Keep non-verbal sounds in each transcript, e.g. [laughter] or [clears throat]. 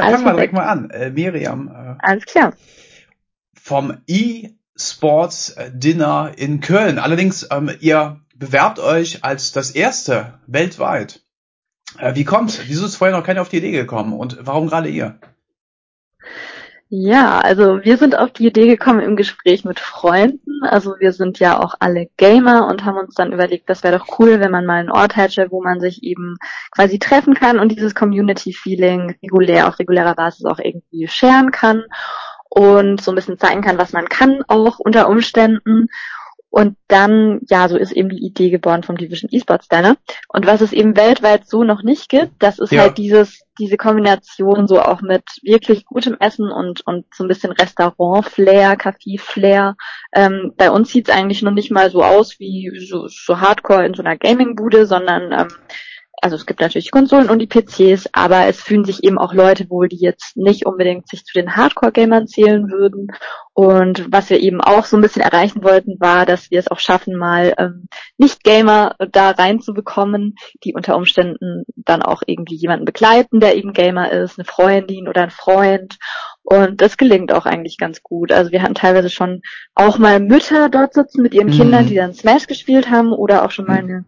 fangen wir direkt mal an. Äh, Miriam. Äh, Alles klar. Vom E-Sports Dinner in Köln. Allerdings, ähm, ihr bewerbt euch als das erste weltweit. Äh, wie kommt's? Wieso ist vorher noch keiner auf die Idee gekommen? Und warum gerade ihr? Ja, also wir sind auf die Idee gekommen im Gespräch mit Freunden. Also wir sind ja auch alle Gamer und haben uns dann überlegt, das wäre doch cool, wenn man mal einen Ort hätte, wo man sich eben quasi treffen kann und dieses Community-Feeling regulär, auf regulärer Basis auch irgendwie scheren kann und so ein bisschen zeigen kann, was man kann auch unter Umständen. Und dann, ja, so ist eben die Idee geboren vom Division Esports Dinner. Und was es eben weltweit so noch nicht gibt, das ist ja. halt dieses, diese Kombination so auch mit wirklich gutem Essen und, und so ein bisschen Restaurant-Flair, Café-Flair. Ähm, bei uns sieht's eigentlich noch nicht mal so aus wie so, so Hardcore in so einer Gaming-Bude, sondern ähm, also es gibt natürlich Konsolen und die PCs, aber es fühlen sich eben auch Leute wohl, die jetzt nicht unbedingt sich zu den Hardcore-Gamern zählen würden. Und was wir eben auch so ein bisschen erreichen wollten, war, dass wir es auch schaffen, mal ähm, Nicht-Gamer da reinzubekommen, die unter Umständen dann auch irgendwie jemanden begleiten, der eben Gamer ist, eine Freundin oder ein Freund. Und das gelingt auch eigentlich ganz gut. Also wir hatten teilweise schon auch mal Mütter dort sitzen mit ihren mhm. Kindern, die dann Smash gespielt haben oder auch schon mal eine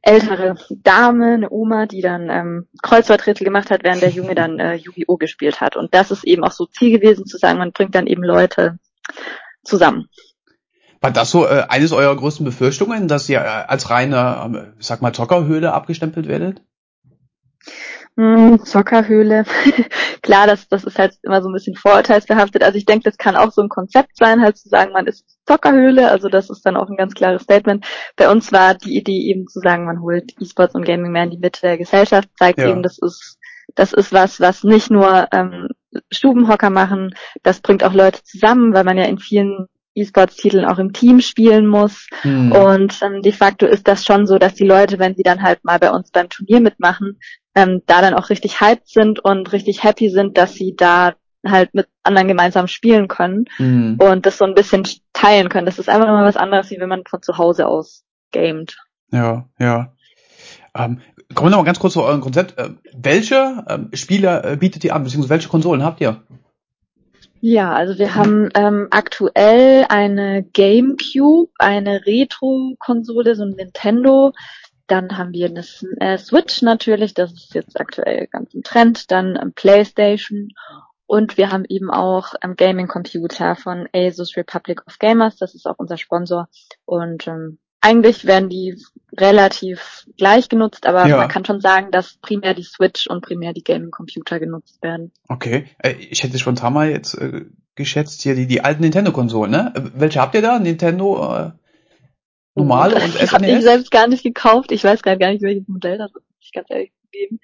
ältere Dame, eine Oma, die dann ähm, Kreuzworträtsel gemacht hat, während der Junge dann äh, Yu-Gi-Oh! gespielt hat. Und das ist eben auch so Ziel gewesen, zu sagen, man bringt dann eben Leute zusammen. War das so äh, eines eurer größten Befürchtungen, dass ihr äh, als reine, äh, sag mal, Zockerhöhle abgestempelt werdet? Hm, Zockerhöhle. [laughs] Klar, das, das ist halt immer so ein bisschen vorurteilsbehaftet. Also ich denke, das kann auch so ein Konzept sein, halt zu sagen, man ist Zockerhöhle. Also das ist dann auch ein ganz klares Statement. Bei uns war die Idee eben zu sagen, man holt E-Sports und Gaming mehr in die Mitte der Gesellschaft, zeigt ja. eben, das ist das ist was, was nicht nur ähm, Stubenhocker machen, das bringt auch Leute zusammen, weil man ja in vielen E-Sports-Titeln auch im Team spielen muss. Mhm. Und ähm, de facto ist das schon so, dass die Leute, wenn sie dann halt mal bei uns beim Turnier mitmachen, ähm, da dann auch richtig hyped sind und richtig happy sind, dass sie da halt mit anderen gemeinsam spielen können mhm. und das so ein bisschen teilen können. Das ist einfach immer was anderes, wie wenn man von zu Hause aus gamet. Ja, ja. Ähm, kommen wir noch mal ganz kurz zu eurem Konzept. Äh, welche ähm, Spiele äh, bietet ihr an, beziehungsweise welche Konsolen habt ihr? Ja, also wir haben ähm, aktuell eine GameCube, eine Retro-Konsole, so ein Nintendo. Dann haben wir eine äh, Switch natürlich, das ist jetzt aktuell ganz im Trend. Dann ähm, PlayStation und wir haben eben auch ähm, Gaming-Computer von Asus Republic of Gamers, das ist auch unser Sponsor. Und ähm, eigentlich werden die relativ gleich genutzt, aber ja. man kann schon sagen, dass primär die Switch und primär die Gaming-Computer genutzt werden. Okay, äh, ich hätte spontan mal jetzt äh, geschätzt hier die, die alten Nintendo-Konsolen, ne? Äh, welche habt ihr da? Nintendo äh, normale und [laughs] SNES? Hab ich selbst gar nicht gekauft. Ich weiß gerade gar nicht, welches Modell das ist, ich ganz ehrlich gegeben.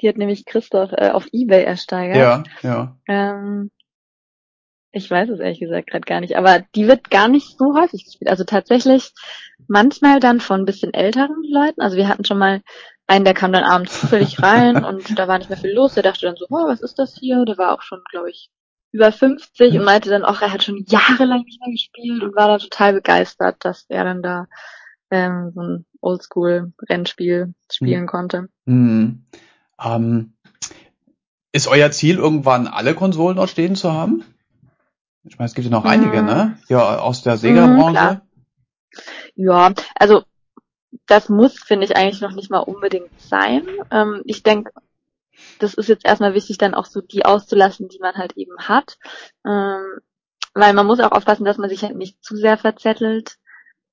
Die hat nämlich Christoph äh, auf Ebay ersteigert. Ja, ja. Ähm, ich weiß es ehrlich gesagt gerade gar nicht, aber die wird gar nicht so häufig gespielt. Also tatsächlich manchmal dann von ein bisschen älteren Leuten. Also wir hatten schon mal einen, der kam dann abends zufällig rein [laughs] und da war nicht mehr viel los. Der dachte dann so, oh, was ist das hier? Der war auch schon, glaube ich, über 50 und meinte dann auch, er hat schon jahrelang nicht mehr gespielt und war da total begeistert, dass er dann da ähm, so ein Oldschool-Rennspiel spielen mhm. konnte. Mhm. Ähm, ist euer Ziel, irgendwann alle Konsolen dort stehen zu haben? Ich meine, es gibt ja noch mhm. einige, ne? Ja, aus der Sega-Branche. Mhm, ja, also das muss, finde ich, eigentlich noch nicht mal unbedingt sein. Ähm, ich denke, das ist jetzt erstmal wichtig, dann auch so die auszulassen, die man halt eben hat. Ähm, weil man muss auch aufpassen, dass man sich halt nicht zu sehr verzettelt.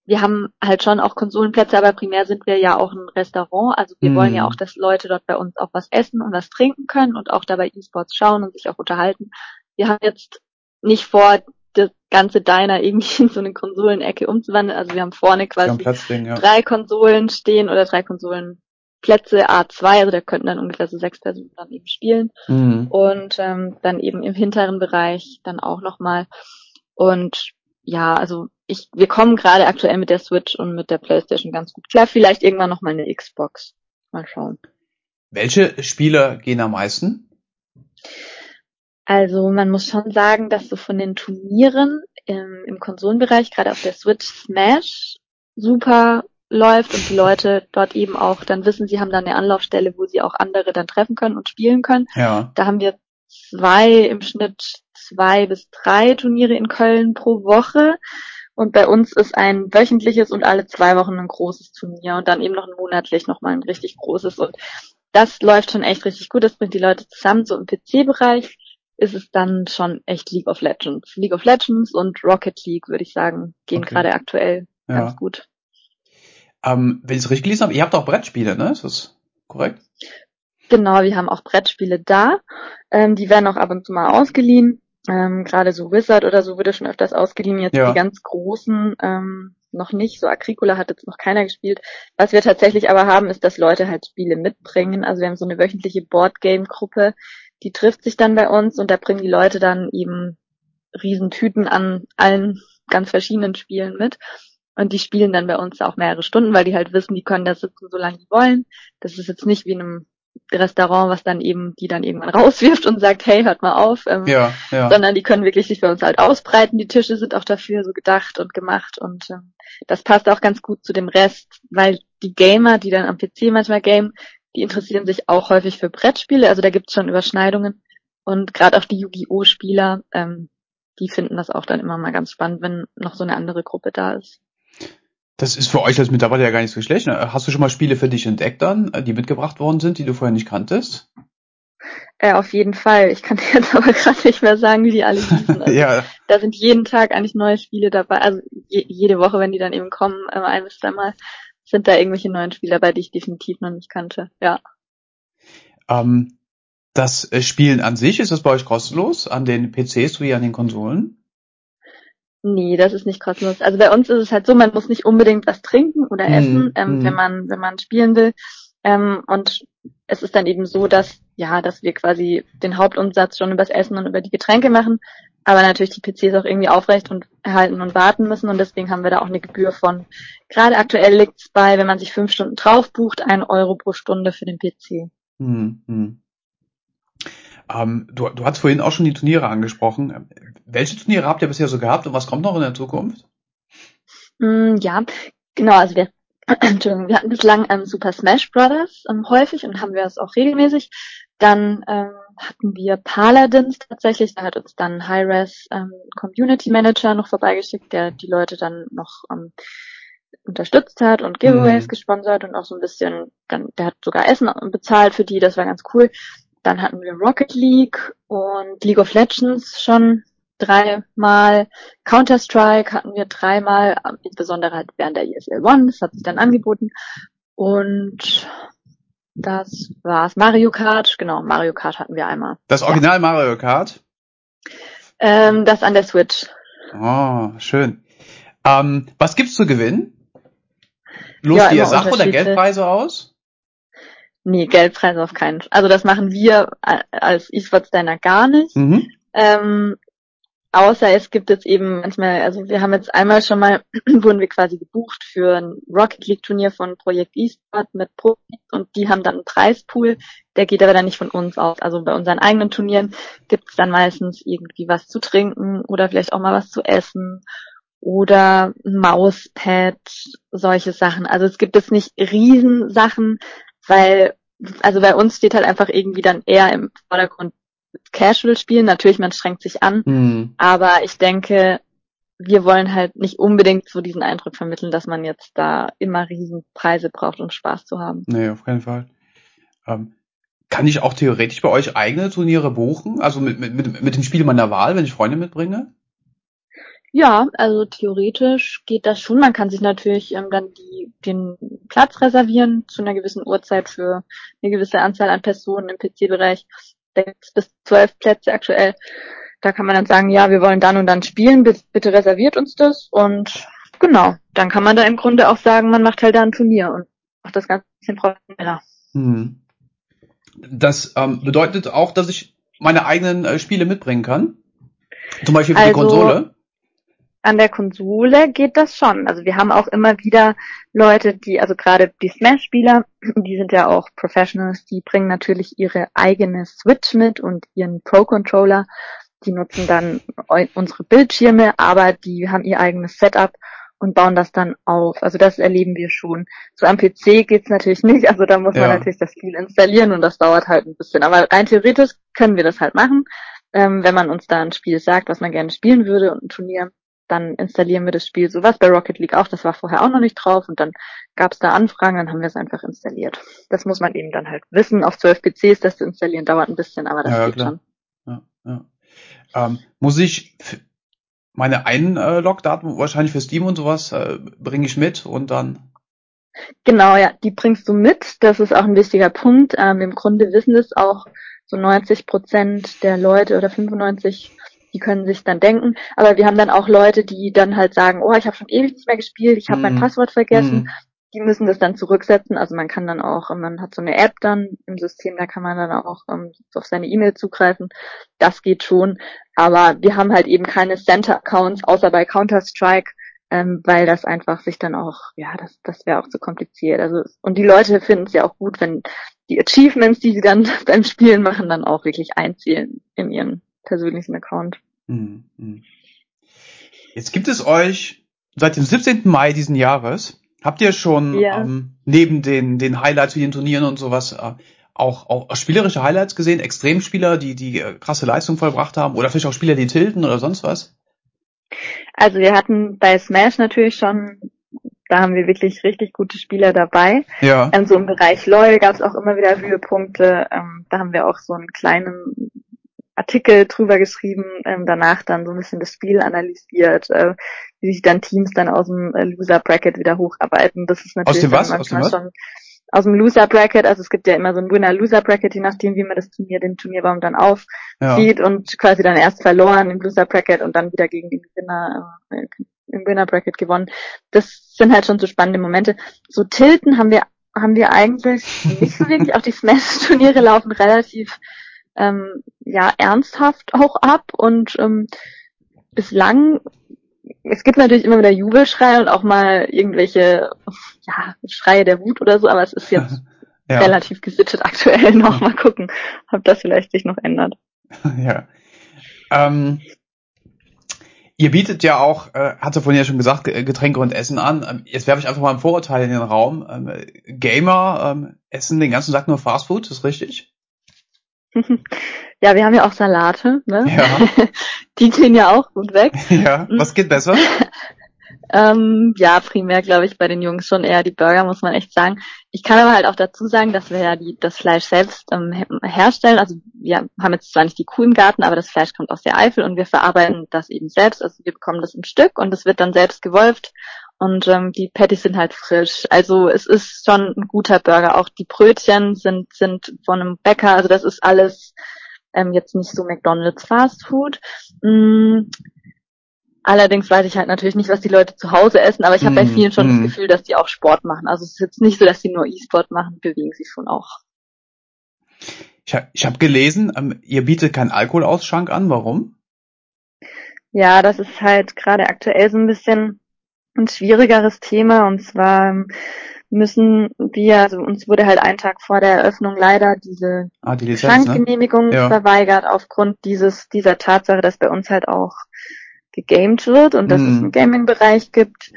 Wir haben halt schon auch Konsolenplätze, aber primär sind wir ja auch ein Restaurant. Also wir mm. wollen ja mhm. auch, dass Leute dort bei uns auch was essen und was trinken können und auch dabei E-Sports schauen und sich auch unterhalten. Wir haben jetzt nicht vor, das ganze Diner irgendwie [laughs] in so eine Konsolenecke umzuwandeln. Also wir haben vorne quasi Platzding, ja. drei Konsolen stehen oder drei Konsolenplätze A2, also da könnten dann ungefähr so sechs Personen dann eben spielen. Mhm. Und ähm, dann eben im hinteren Bereich dann auch nochmal. Und ja, also ich, wir kommen gerade aktuell mit der Switch und mit der Playstation ganz gut klar. Vielleicht irgendwann noch mal eine Xbox. Mal schauen. Welche Spiele gehen am meisten? Also man muss schon sagen, dass so von den Turnieren im, im Konsolenbereich, gerade auf der Switch Smash, super läuft und die Leute dort eben auch dann wissen, sie haben dann eine Anlaufstelle, wo sie auch andere dann treffen können und spielen können. Ja. Da haben wir zwei, im Schnitt zwei bis drei Turniere in Köln pro Woche. Und bei uns ist ein wöchentliches und alle zwei Wochen ein großes Turnier und dann eben noch ein monatlich nochmal ein richtig großes. Und das läuft schon echt richtig gut. Das bringt die Leute zusammen. So im PC-Bereich ist es dann schon echt League of Legends. League of Legends und Rocket League, würde ich sagen, gehen okay. gerade aktuell ja. ganz gut. Ähm, wenn ich es richtig gelesen habe, ihr habt auch Brettspiele, ne? Ist das korrekt? Genau, wir haben auch Brettspiele da. Ähm, die werden auch ab und zu mal ausgeliehen. Ähm, Gerade so Wizard oder so wurde schon öfters ausgeliehen. Jetzt ja. die ganz großen ähm, noch nicht. So Agricola hat jetzt noch keiner gespielt. Was wir tatsächlich aber haben, ist, dass Leute halt Spiele mitbringen. Also wir haben so eine wöchentliche Boardgame-Gruppe, die trifft sich dann bei uns und da bringen die Leute dann eben Riesentüten an allen ganz verschiedenen Spielen mit. Und die spielen dann bei uns auch mehrere Stunden, weil die halt wissen, die können da sitzen, solange die wollen. Das ist jetzt nicht wie in einem Restaurant, was dann eben, die dann irgendwann [laughs] rauswirft und sagt, hey, hört mal auf. Ähm, ja, ja. Sondern die können wirklich sich bei uns halt ausbreiten. Die Tische sind auch dafür so gedacht und gemacht und ähm, das passt auch ganz gut zu dem Rest, weil die Gamer, die dann am PC manchmal gamen, die interessieren sich auch häufig für Brettspiele. Also da gibt's schon Überschneidungen. Und gerade auch die Yu-Gi-Oh! Spieler, ähm, die finden das auch dann immer mal ganz spannend, wenn noch so eine andere Gruppe da ist. Das ist für euch als Mitarbeiter ja gar nicht so schlecht. Ne? Hast du schon mal Spiele für dich entdeckt dann, äh, die mitgebracht worden sind, die du vorher nicht kanntest? Äh, auf jeden Fall. Ich kann [laughs] dir jetzt aber gerade nicht mehr sagen, wie die alle hießen. [laughs] Also, ja. Da sind jeden Tag eigentlich neue Spiele dabei. Also je, jede Woche, wenn die dann eben kommen, äh, ein bis zweimal, sind da irgendwelche neuen Spiele dabei, die ich definitiv noch nicht kannte. Ja. Ähm, das äh, Spielen an sich, ist das bei euch kostenlos? An den PCs wie an den Konsolen? Nee, das ist nicht kostenlos. Also bei uns ist es halt so, man muss nicht unbedingt was trinken oder hm, essen, ähm, mm. wenn man wenn man spielen will. Ähm, und es ist dann eben so, dass ja, dass wir quasi den Hauptumsatz schon übers Essen und über die Getränke machen, aber natürlich die PCs auch irgendwie aufrecht und erhalten und warten müssen und deswegen haben wir da auch eine Gebühr von. Gerade aktuell liegt's bei, wenn man sich fünf Stunden drauf bucht, ein Euro pro Stunde für den PC. Hm, hm. Ähm, du, du hast vorhin auch schon die Turniere angesprochen. Welche Turniere habt ihr bisher so gehabt und was kommt noch in der Zukunft? Mm, ja, genau, also wir, [clears throat] Entschuldigung, wir hatten bislang ähm, Super Smash Brothers ähm, häufig und haben wir es auch regelmäßig. Dann ähm, hatten wir Paladins tatsächlich, da hat uns dann Hi-Res ähm, Community Manager noch vorbeigeschickt, der die Leute dann noch ähm, unterstützt hat und Giveaways mhm. gesponsert und auch so ein bisschen, dann, der hat sogar Essen bezahlt für die, das war ganz cool. Dann hatten wir Rocket League und League of Legends schon dreimal. Counter-Strike hatten wir dreimal, insbesondere halt während der ESL One, das hat sich dann angeboten. Und das war's. Mario Kart, genau, Mario Kart hatten wir einmal. Das Original ja. Mario Kart? Ähm, das an der Switch. Oh, schön. Ähm, was gibt's zu gewinnen? Los ja, ihr Sache oder Geldpreise aus? Nee, Geldpreise auf keinen Fall. Also das machen wir als E-Sports Diner gar nicht. Mhm. Ähm, außer es gibt jetzt eben manchmal, also wir haben jetzt einmal schon mal, [clears throat] wurden wir quasi gebucht für ein Rocket League Turnier von Projekt eSport mit Profis und die haben dann einen Preispool, der geht aber dann nicht von uns aus. Also bei unseren eigenen Turnieren gibt es dann meistens irgendwie was zu trinken oder vielleicht auch mal was zu essen oder ein Mauspad, solche Sachen. Also es gibt jetzt nicht Riesensachen, weil, also bei uns steht halt einfach irgendwie dann eher im Vordergrund Casual spielen. Natürlich, man strengt sich an, mhm. aber ich denke, wir wollen halt nicht unbedingt so diesen Eindruck vermitteln, dass man jetzt da immer Riesenpreise braucht, um Spaß zu haben. Nee, auf keinen Fall. Ähm, kann ich auch theoretisch bei euch eigene Turniere buchen? Also mit, mit, mit, mit dem Spiel meiner Wahl, wenn ich Freunde mitbringe? Ja, also theoretisch geht das schon. Man kann sich natürlich ähm, dann die, den Platz reservieren zu einer gewissen Uhrzeit für eine gewisse Anzahl an Personen im PC-Bereich. Gibt bis zwölf Plätze aktuell. Da kann man dann sagen, ja, wir wollen dann und dann spielen, bitte reserviert uns das. Und genau, dann kann man da im Grunde auch sagen, man macht halt da ein Turnier und macht das Ganze ein bisschen professioneller. Hm. Das ähm, bedeutet auch, dass ich meine eigenen äh, Spiele mitbringen kann? Zum Beispiel für also, die Konsole? An der Konsole geht das schon. Also wir haben auch immer wieder Leute, die, also gerade die Smash-Spieler, [clears throat] die sind ja auch Professionals, die bringen natürlich ihre eigene Switch mit und ihren Pro-Controller. Die nutzen dann unsere Bildschirme, aber die haben ihr eigenes Setup und bauen das dann auf. Also das erleben wir schon. So am PC geht's natürlich nicht, also da muss ja. man natürlich das Spiel installieren und das dauert halt ein bisschen. Aber rein theoretisch können wir das halt machen. Ähm, wenn man uns da ein Spiel sagt, was man gerne spielen würde und ein Turnier, dann installieren wir das Spiel. So was bei Rocket League auch, das war vorher auch noch nicht drauf und dann gab es da Anfragen, dann haben wir es einfach installiert. Das muss man eben dann halt wissen. Auf 12 PCs das zu installieren dauert ein bisschen, aber das ja, geht klar. schon. Ja, ja. Ähm, muss ich meine Einlogdaten wahrscheinlich für Steam und sowas äh, bringe ich mit und dann. Genau, ja, die bringst du mit. Das ist auch ein wichtiger Punkt. Ähm, Im Grunde wissen es auch so 90 Prozent der Leute oder 95 die können sich dann denken. Aber wir haben dann auch Leute, die dann halt sagen, oh, ich habe schon ewig nicht mehr gespielt, ich habe mm. mein mhm. Passwort vergessen. Mm. Die müssen das dann zurücksetzen. Also man kann dann auch, man hat so eine App dann im System, da kann man dann auch um, auf seine E-Mail zugreifen. Das geht schon. Aber wir haben halt eben keine Center-Accounts, außer bei Counter-Strike, ähm, weil das einfach sich dann auch, ja, das, das wäre auch zu kompliziert. Also und die Leute finden es ja auch gut, wenn die Achievements, die sie dann [laughs] beim Spielen machen, dann auch wirklich einzielen in ihren persönlichen Account. Mhm, mhm. Jetzt gibt es euch seit dem 17. Mai diesen Jahres. Habt ihr schon ja. ähm, neben den, den Highlights wie den Turnieren und sowas äh, auch, auch spielerische Highlights gesehen? Extremspieler, die die äh, krasse Leistung vollbracht haben? Oder vielleicht auch Spieler, die tilten oder sonst was? Also wir hatten bei Smash natürlich schon, da haben wir wirklich richtig gute Spieler dabei. Ja. Ähm, so im Bereich LOL gab es auch immer wieder Höhepunkte. Ähm, da haben wir auch so einen kleinen Artikel drüber geschrieben, ähm, danach dann so ein bisschen das Spiel analysiert, äh, wie sich dann Teams dann aus dem äh, Loser Bracket wieder hocharbeiten. Das ist natürlich aus dem was? manchmal aus dem schon aus dem Loser Bracket, also es gibt ja immer so ein Winner Loser Bracket, je nachdem wie man das Turnier, den Turnierbaum dann aufzieht ja. und quasi dann erst verloren im Loser Bracket und dann wieder gegen den Gewinner äh, im Winner Bracket gewonnen. Das sind halt schon so spannende Momente. So Tilten haben wir haben wir eigentlich nicht so wirklich. Auch die Smash Turniere laufen relativ ähm, ja ernsthaft auch ab und ähm, bislang es gibt natürlich immer wieder Jubelschreie und auch mal irgendwelche ja, Schreie der Wut oder so, aber es ist jetzt [laughs] ja. relativ gesittet aktuell [laughs] noch. Mal gucken, ob das vielleicht sich noch ändert. [laughs] Ja. Ähm, ihr bietet ja auch, äh, hatte vorhin ja schon gesagt, Getränke und Essen an. Ähm, jetzt werfe ich einfach mal ein Vorurteil in den Raum. Ähm, Gamer ähm, essen den ganzen Tag nur Fastfood, ist richtig? [laughs] Ja, wir haben ja auch Salate, ne? Ja. [laughs] Die gehen ja auch gut weg. [laughs] Ja, was geht besser? ähm, ja, primär glaube ich bei den Jungs schon eher die Burger, muss man echt sagen. Ich kann aber halt auch dazu sagen, dass wir ja die, das Fleisch selbst ähm, herstellen. Also wir haben jetzt zwar nicht die Kuh im Garten, aber das Fleisch kommt aus der Eifel und wir verarbeiten das eben selbst. Also wir bekommen das im Stück und es wird dann selbst gewolft und ähm, die Patties sind halt frisch. Also es ist schon ein guter Burger. Auch die Brötchen sind sind von einem Bäcker. Also das ist alles ähm, jetzt nicht so McDonald's Fast Food. Mm, allerdings weiß ich halt natürlich nicht, was die Leute zu Hause essen, aber ich habe mm, bei vielen schon mm. das Gefühl, dass die auch Sport machen. Also es ist jetzt nicht so, dass sie nur E-Sport machen, bewegen sie schon auch. Ich habe ich hab gelesen, ähm, ihr bietet keinen Alkoholausschank an. Warum? Ja, das ist halt gerade aktuell so ein bisschen ein schwierigeres Thema und zwar müssen wir, also uns wurde halt einen Tag vor der Eröffnung leider diese ah, die Lizenz, Schankgenehmigung ne? ja. verweigert aufgrund dieses dieser Tatsache, dass bei uns halt auch gegamed wird und dass mhm. es einen Gaming-Bereich gibt.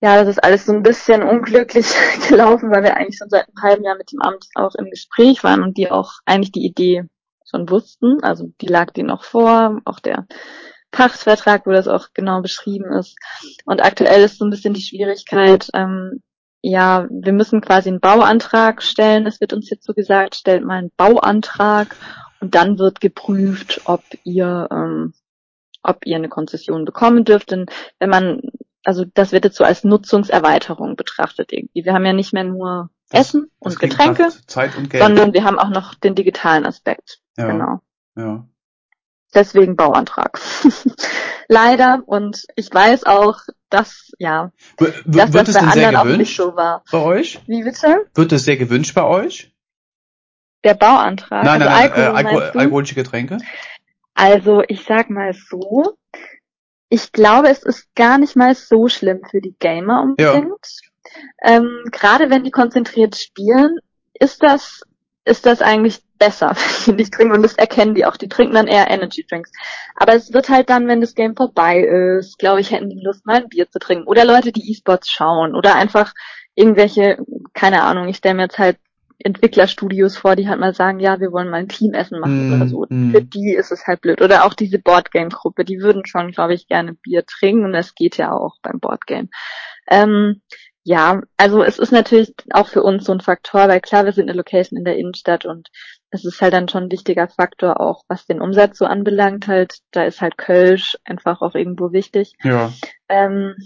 Ja, das ist alles so ein bisschen unglücklich [laughs] gelaufen, weil wir eigentlich schon seit einem halben Jahr mit dem Amt auch im Gespräch waren und die auch eigentlich die Idee schon wussten. Also die lag denen noch vor, auch der Pachtvertrag, wo das auch genau beschrieben ist. Und aktuell ist so ein bisschen die Schwierigkeit, ähm, ja, wir müssen quasi einen Bauantrag stellen. Es wird uns jetzt so gesagt, stellt mal einen Bauantrag und dann wird geprüft, ob ihr, ähm, ob ihr eine Konzession bekommen dürft. Denn wenn man, also das wird jetzt so als Nutzungserweiterung betrachtet irgendwie. Wir haben ja nicht mehr nur das, Essen und Getränke, und sondern wir haben auch noch den digitalen Aspekt. Ja, genau. Ja. Deswegen Bauantrag. [laughs] Leider. Und ich weiß auch, dass, ja, w dass wird das bei anderen auch nicht so war. Bei euch? Wie bitte? Wird das sehr gewünscht bei euch? Der Bauantrag? Nein, also nein, Alkohol, äh, Alkohol alkoholische Getränke? Also, ich sag mal so. Ich glaube, es ist gar nicht mal so schlimm für die Gamer unbedingt. Ja. Ähm, Gerade wenn die konzentriert spielen, ist das, ist das eigentlich besser, [laughs] wenn die nicht trinken und das erkennen die auch. Die trinken dann eher Energy Drinks. Aber es wird halt dann, wenn das Game vorbei ist, glaube ich, hätten die Lust mal ein Bier zu trinken. Oder Leute, die E-Sports schauen oder einfach irgendwelche, keine Ahnung, ich stelle mir jetzt halt Entwicklerstudios vor, die halt mal sagen, ja, wir wollen mal ein Teamessen machen mm, oder so. Mm. Für die ist es halt blöd. Oder auch diese Boardgame-Gruppe, die würden schon, glaube ich, gerne Bier trinken und das geht ja auch beim Boardgame. Ähm, ja, also es ist natürlich auch für uns so ein Faktor, weil klar, wir sind eine Location in der Innenstadt und es ist halt dann schon ein wichtiger Faktor auch, was den Umsatz so anbelangt halt. Da ist halt Kölsch einfach auch irgendwo wichtig. Ja. Ähm,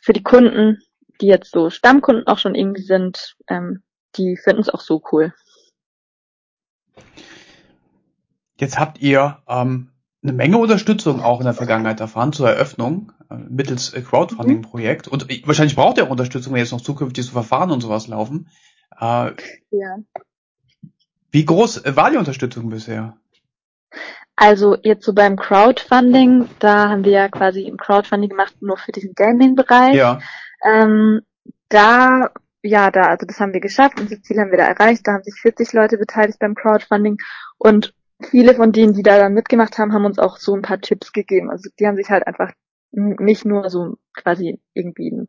für die Kunden, die jetzt so Stammkunden auch schon irgendwie sind, ähm, die finden es auch so cool. Jetzt habt ihr ähm, eine Menge Unterstützung auch in der Vergangenheit erfahren zur Eröffnung äh, mittels Crowdfunding-Projekt. Mhm. Und wahrscheinlich braucht ihr auch Unterstützung, wenn jetzt noch zukünftig so Verfahren und sowas laufen. Äh, ja. Wie groß war die Unterstützung bisher? Also jetzt so beim Crowdfunding, da haben wir ja quasi im Crowdfunding gemacht nur für diesen Gaming-Bereich. Ja. Ähm, da ja, da, also das haben wir geschafft, unser Ziel haben wir da erreicht, da haben sich 40 Leute beteiligt beim Crowdfunding und viele von denen, die da dann mitgemacht haben, haben uns auch so ein paar Tipps gegeben. Also die haben sich halt einfach nicht nur so quasi irgendwie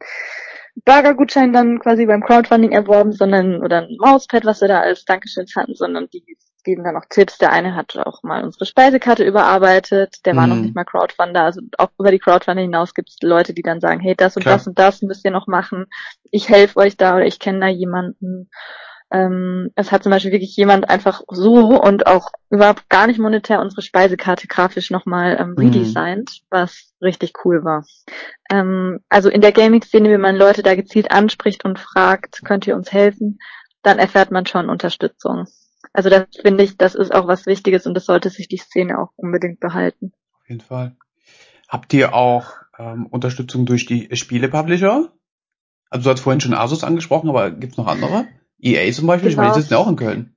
Burgergutschein dann quasi beim Crowdfunding erworben, sondern oder ein Mauspad, was wir da als Dankeschön hatten, sondern die geben dann auch Tipps. Der eine hat auch mal unsere Speisekarte überarbeitet, der war noch mhm. nicht mal Crowdfunder. Also auch über die Crowdfunder hinaus gibt es Leute, die dann sagen, hey, das und Klar. das und das müsst ihr noch machen. Ich helfe euch da oder ich kenne da jemanden. Ähm, es hat zum Beispiel wirklich jemand einfach so und auch überhaupt gar nicht monetär unsere Speisekarte grafisch nochmal ähm, mhm. redesigned, mhm. was richtig cool war. Ähm, also in der Gaming-Szene, wenn man Leute da gezielt anspricht und fragt, könnt ihr uns helfen, dann erfährt man schon Unterstützung. Also das finde ich, das ist auch was Wichtiges und das sollte sich die Szene auch unbedingt behalten. Auf jeden Fall. Habt ihr auch ähm, Unterstützung durch die Spiele-Publisher? Also du hast vorhin schon Asus angesprochen, aber gibt's noch andere? EA zum Beispiel, genau. ich meine, die genau. sitzen ja auch in Köln.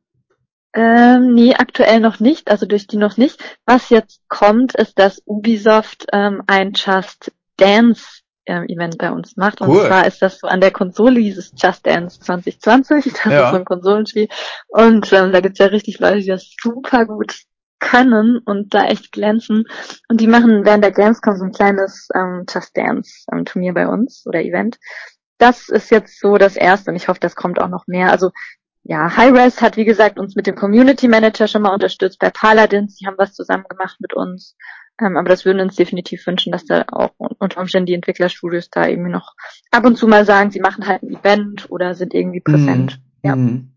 Ähm, nee, aktuell noch nicht, also durch die noch nicht. Was jetzt kommt, ist, dass Ubisoft ähm, ein Just Dance ähm, Event bei uns macht. Und cool. zwar ist das so an der Konsole, dieses Just Dance 2020, das ja. ist so ein Konsolenspiel. Und ähm, da gibt's ja richtig Leute, die das super gut können und da echt glänzen. Und die machen während der Gamescom so ein kleines ähm, Just Dance ähm, Turnier bei uns oder Event. Das ist jetzt so das erste und ich hoffe, das kommt auch noch mehr. Also ja, Hi-Res hat wie gesagt uns mit dem Community Manager schon mal unterstützt bei Paladins. Die haben was zusammen gemacht mit uns. Ähm, aber das würden wir uns definitiv wünschen, dass da auch unter Umständen die Entwicklerstudios da irgendwie noch ab und zu mal sagen, sie machen halt ein Event oder sind irgendwie präsent. Mhm. Ja. Mhm.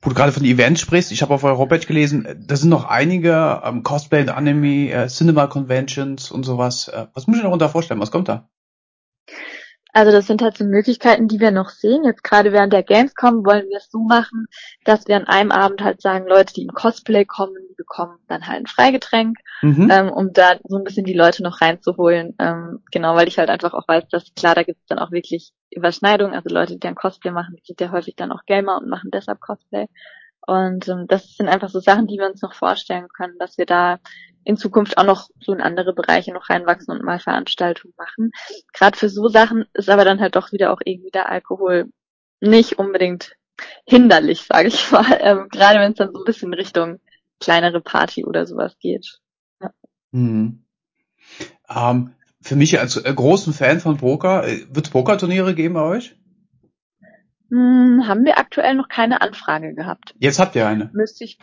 Wo du gerade von Events sprichst, ich habe auf eurer Homepage gelesen, da sind noch einige ähm, Cosplay und Anime, äh, Cinema Conventions und sowas. Äh, was muss ich mir darunter vorstellen? Was kommt da? Also das sind halt so Möglichkeiten, die wir noch sehen. Jetzt gerade während der Gamescom wollen wir es so machen, dass wir an einem Abend halt sagen, Leute, die in Cosplay kommen, die bekommen dann halt ein Freigetränk, mhm. ähm, um da so ein bisschen die Leute noch reinzuholen. Ähm, genau, weil ich halt einfach auch weiß, dass klar, da gibt es dann auch wirklich Überschneidungen. Also Leute, die dann Cosplay machen, die sind ja häufig dann auch Gamer und machen deshalb Cosplay. Und ähm, das sind einfach so Sachen, die wir uns noch vorstellen können, dass wir da in Zukunft auch noch so in andere Bereiche noch reinwachsen und mal Veranstaltungen machen. Gerade für so Sachen ist aber dann halt doch wieder auch irgendwie der Alkohol nicht unbedingt hinderlich, sage ich mal. [laughs] Ähm, Gerade wenn es dann so ein bisschen Richtung kleinere Party oder sowas geht. Ja. Hm. Ähm, für mich als äh, großen Fan von Poker, äh, wird Pokerturniere geben bei euch? Hm, haben wir aktuell noch keine Anfrage gehabt. Jetzt habt ihr eine. Müsste ich,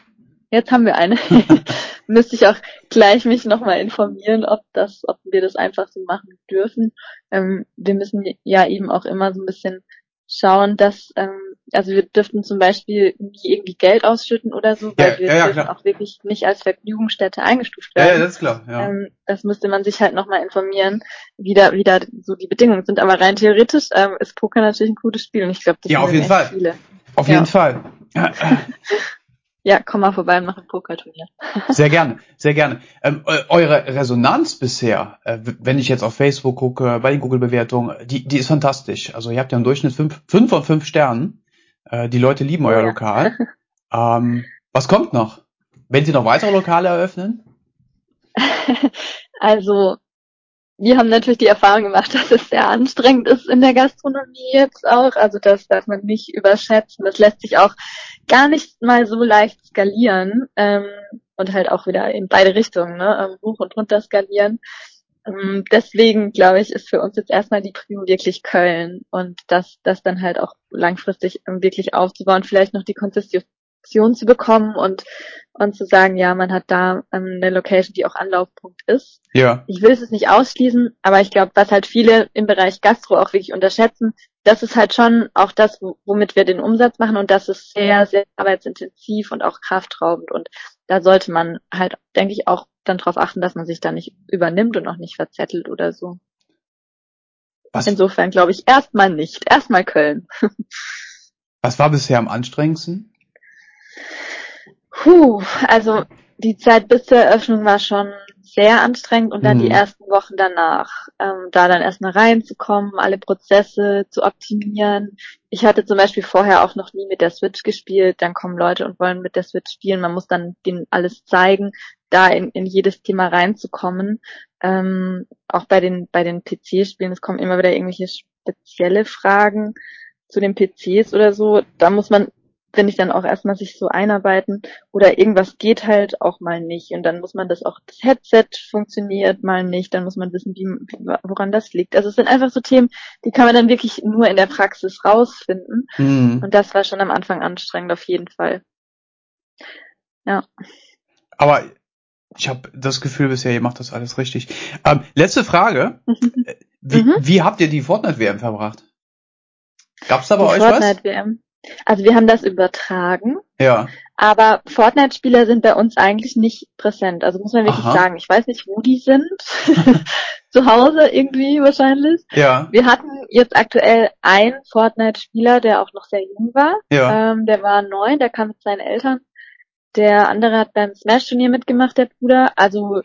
jetzt haben wir eine. [laughs] Müsste ich auch gleich mich nochmal informieren, ob das, ob wir das einfach so machen dürfen. Ähm, wir müssen ja eben auch immer so ein bisschen schauen, dass, ähm, also wir dürften zum Beispiel nie irgendwie Geld ausschütten oder so, weil ja, wir ja, dürfen auch wirklich nicht als Vergnügungsstätte eingestuft werden. Ja, ja das ist klar. Ja. Ähm, das müsste man sich halt nochmal informieren, wie da, wie da so die Bedingungen sind. Aber rein theoretisch ähm, ist Poker natürlich ein gutes Spiel und ich glaube, das ja, auf jeden Fall. Viele. Auf jeden Fall. [laughs] Ja, komm mal vorbei und mach ein Pokerturnier. [laughs] sehr gerne, sehr gerne. Ähm, eure Resonanz bisher, äh, wenn ich jetzt auf Facebook gucke, bei den Google-Bewertungen, die, die ist fantastisch. Also ihr habt ja im Durchschnitt fünf, fünf von fünf Sternen. Äh, die Leute lieben euer ja. Lokal. [laughs] Ähm, was kommt noch? Wenn Sie noch weitere Lokale eröffnen? [laughs] also, wir haben natürlich die Erfahrung gemacht, [laughs] dass es sehr anstrengend ist in der Gastronomie jetzt auch. Also das darf man nicht überschätzen. Das lässt sich auch gar nicht mal so leicht skalieren ähm, und halt auch wieder in beide Richtungen, ne? Hoch und runter skalieren. Ähm, deswegen glaube ich, ist für uns jetzt erstmal die Prio wirklich Köln und das, das dann halt auch langfristig ähm, wirklich aufzubauen, vielleicht noch die Konzession zu bekommen und und zu sagen, ja, man hat da ähm, eine Location, die auch Anlaufpunkt ist. Ja. Ich will es nicht ausschließen, aber ich glaube, was halt viele im Bereich Gastro auch wirklich unterschätzen, das ist halt schon auch das, womit wir den Umsatz machen und das ist sehr, sehr arbeitsintensiv und auch kraftraubend und da sollte man halt, denke ich, auch dann darauf achten, dass man sich da nicht übernimmt und auch nicht verzettelt oder so. Was? Insofern glaube ich erstmal nicht. Erstmal Köln. [laughs] Was war bisher am anstrengendsten? Puh, also die Zeit bis zur Eröffnung war schon sehr anstrengend und dann mhm. die ersten Wochen danach, ähm, da dann erstmal reinzukommen, alle Prozesse zu optimieren. Ich hatte zum Beispiel vorher auch noch nie mit der Switch gespielt, dann kommen Leute und wollen mit der Switch spielen, man muss dann denen alles zeigen, da in, in jedes Thema reinzukommen. Ähm, auch bei den bei den PC-Spielen, es kommen immer wieder irgendwelche spezielle Fragen zu den PCs oder so. Da muss man finde ich dann auch erstmal sich so einarbeiten oder irgendwas geht halt auch mal nicht und dann muss man das auch das Headset funktioniert mal nicht, dann muss man wissen, wie, woran das liegt. Also es sind einfach so Themen, die kann man dann wirklich nur in der Praxis rausfinden mhm. und das war schon am Anfang anstrengend auf jeden Fall. Ja. Aber ich habe das Gefühl bisher, ihr macht das alles richtig. Ähm, letzte Frage. wie, mhm. wie habt ihr die Fortnite-WM verbracht? Gab's da bei die euch Fortnite was? Also wir haben das übertragen. Ja. Aber Fortnite-Spieler sind bei uns eigentlich nicht präsent. Also muss man wirklich Aha. sagen. Ich weiß nicht, wo die sind. [laughs] Zu Hause irgendwie wahrscheinlich. Ja. Wir hatten jetzt aktuell einen Fortnite-Spieler, der auch noch sehr jung war. Ja. Ähm, der war neun, der kam mit seinen Eltern. Der andere hat beim Smash-Turnier mitgemacht, der Bruder. Also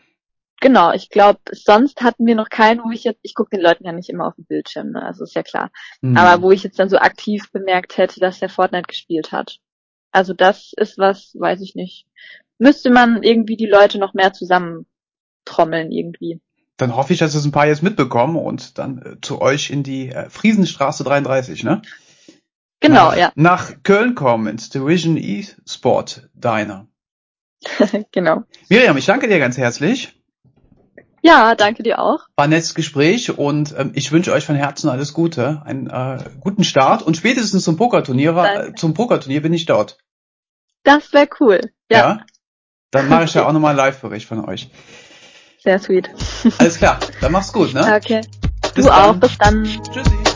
Genau, ich glaube, sonst hatten wir noch keinen, wo ich jetzt, ich gucke den Leuten ja nicht immer auf dem Bildschirm, ne? also ist ja klar. Mhm. Aber wo ich jetzt dann so aktiv bemerkt hätte, dass der Fortnite gespielt hat. Also das ist was, weiß ich nicht. Müsste man irgendwie die Leute noch mehr zusammentrommeln irgendwie. Dann hoffe ich, dass es ein paar jetzt mitbekommen und dann äh, zu euch in die äh, Friesenstraße 33, ne? Genau, nach, ja. Nach Köln kommen ins Division E-Sport Diner. [laughs] genau. Miriam, ich danke dir ganz herzlich. Ja, danke dir auch. War ein nettes Gespräch und ähm, ich wünsche euch von Herzen alles Gute, einen äh, guten Start und spätestens zum Pokerturnier, äh, zum Pokerturnier bin ich dort. Das wäre cool. Ja. ja? Dann mache ich ja auch nochmal einen Live-Bericht von euch. Sehr sweet. Alles klar, dann mach's gut, ne? Okay. Bis du dann. auch, bis dann. Tschüssi.